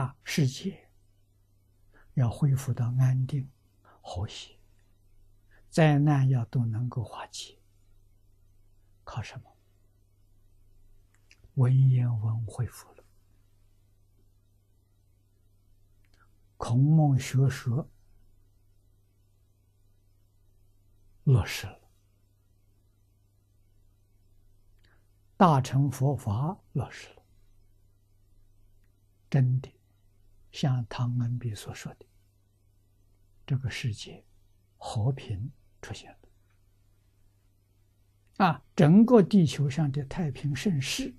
啊，世界要恢复到安定和谐，灾难要都能够化解，靠什么？文言文恢复了，孔孟学说落实了，大乘佛法落实了，真的。像唐恩比所说的，这个世界和平出现了啊，整个地球上的太平盛世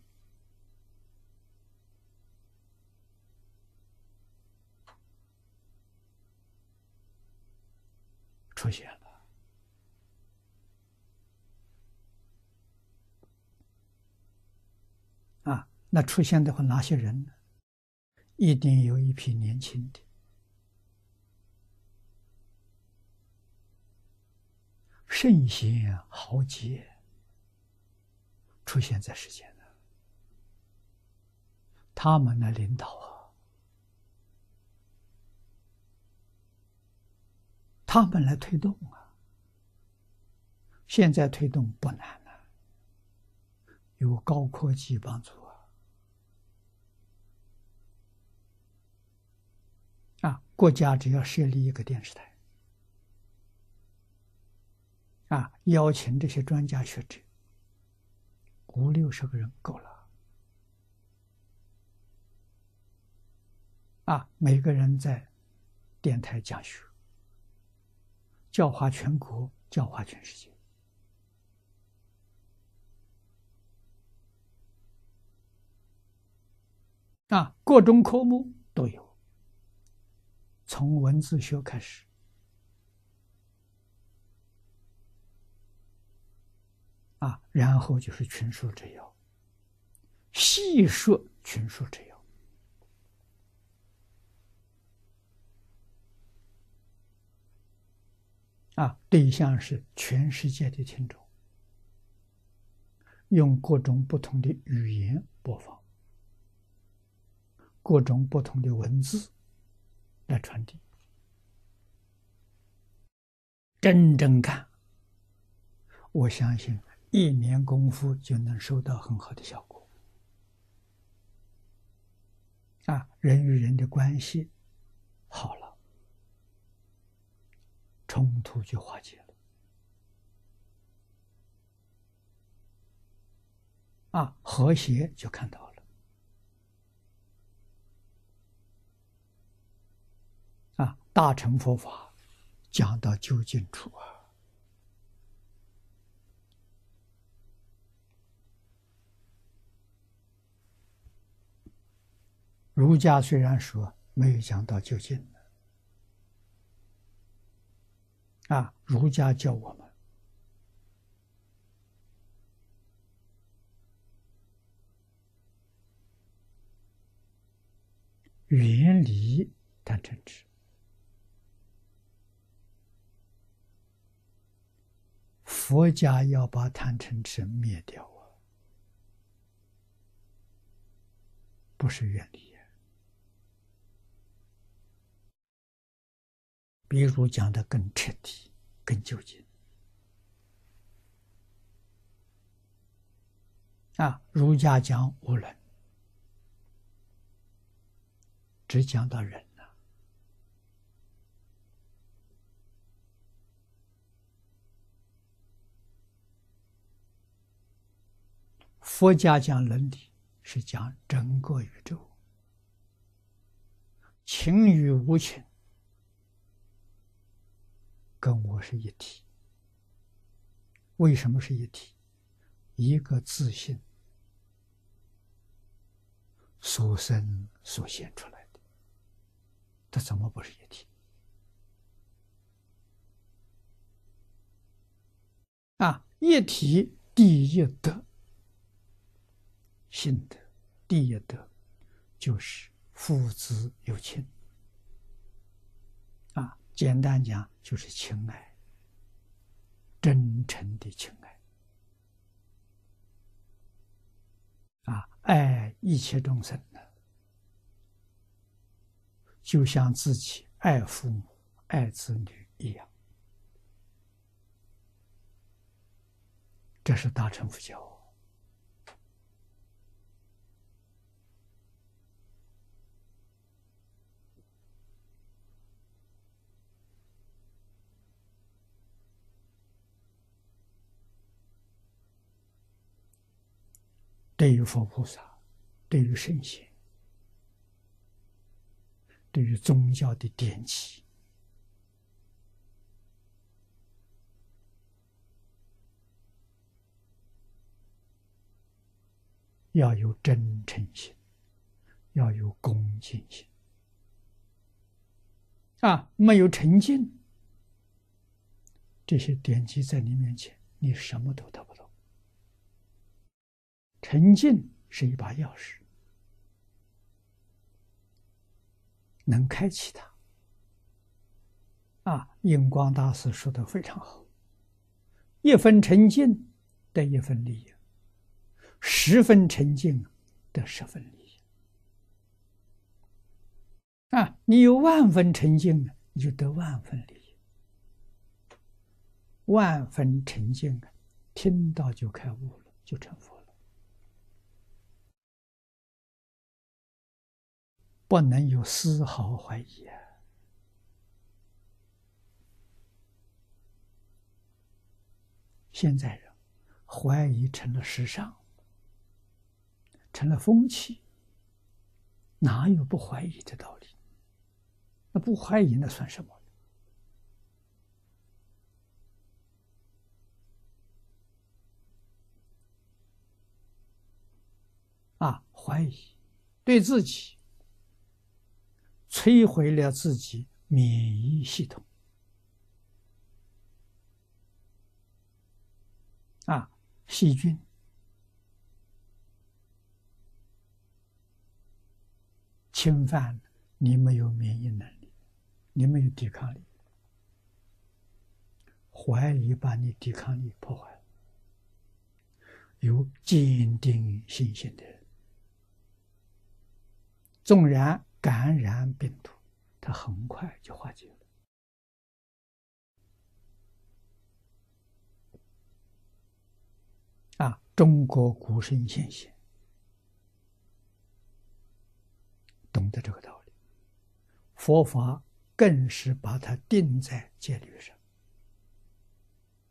出现了啊，那出现的话，哪些人呢？一定有一批年轻的、圣贤豪杰出现在世间了，他们来领导啊，他们来推动啊。现在推动不难了，有高科技帮助。啊国家只要设立一个电视台，啊，邀请这些专家学者，五六十个人够了，啊，每个人在电台讲学，教化全国，教化全世界，啊，各种科目都有。从文字学开始，啊，然后就是群书之要，细说群书之要，啊，对象是全世界的听众，用各种不同的语言播放，各种不同的文字。来传递，真正干，我相信一年功夫就能收到很好的效果。啊，人与人的关系好了，冲突就化解了。啊，和谐就看到了。啊大乘佛法讲到究竟处啊，儒家虽然说没有讲到究竟啊，儒家教我们远离贪嗔痴。佛家要把贪嗔痴灭掉啊，不是远离。比如讲的更彻底、更究竟啊，儒家讲无伦，只讲到人。佛家讲伦理，是讲整个宇宙，情与无情，跟我是一体。为什么是一体？一个自信所生所现出来的，它怎么不是一体？啊，一体第一德。信德第一德就是父子有亲啊，简单讲就是情爱，真诚的情爱啊，爱一切众生的就像自己爱父母、爱子女一样。这是大乘佛教。对于佛菩萨，对于圣贤，对于宗教的典籍，要有真诚心，要有恭敬心。啊，没有诚敬，这些典籍在你面前，你什么都得不到。沉静是一把钥匙，能开启它。啊，印光大师说的非常好：一分沉静得一分利益，十分沉静得十分利益。啊，你有万分沉静你就得万分利益。万分沉静啊听到就开悟了，就成佛了。不能有丝毫怀疑啊！现在人怀疑成了时尚，成了风气，哪有不怀疑的道理？那不怀疑那算什么？啊，怀疑对自己。摧毁了自己免疫系统啊！细菌侵犯你，没有免疫能力，你没有抵抗力，怀疑把你抵抗力破坏了。有坚定信心的人，纵然。感染病毒，它很快就化解了。啊，中国古圣先贤懂得这个道理，佛法更是把它定在戒律上。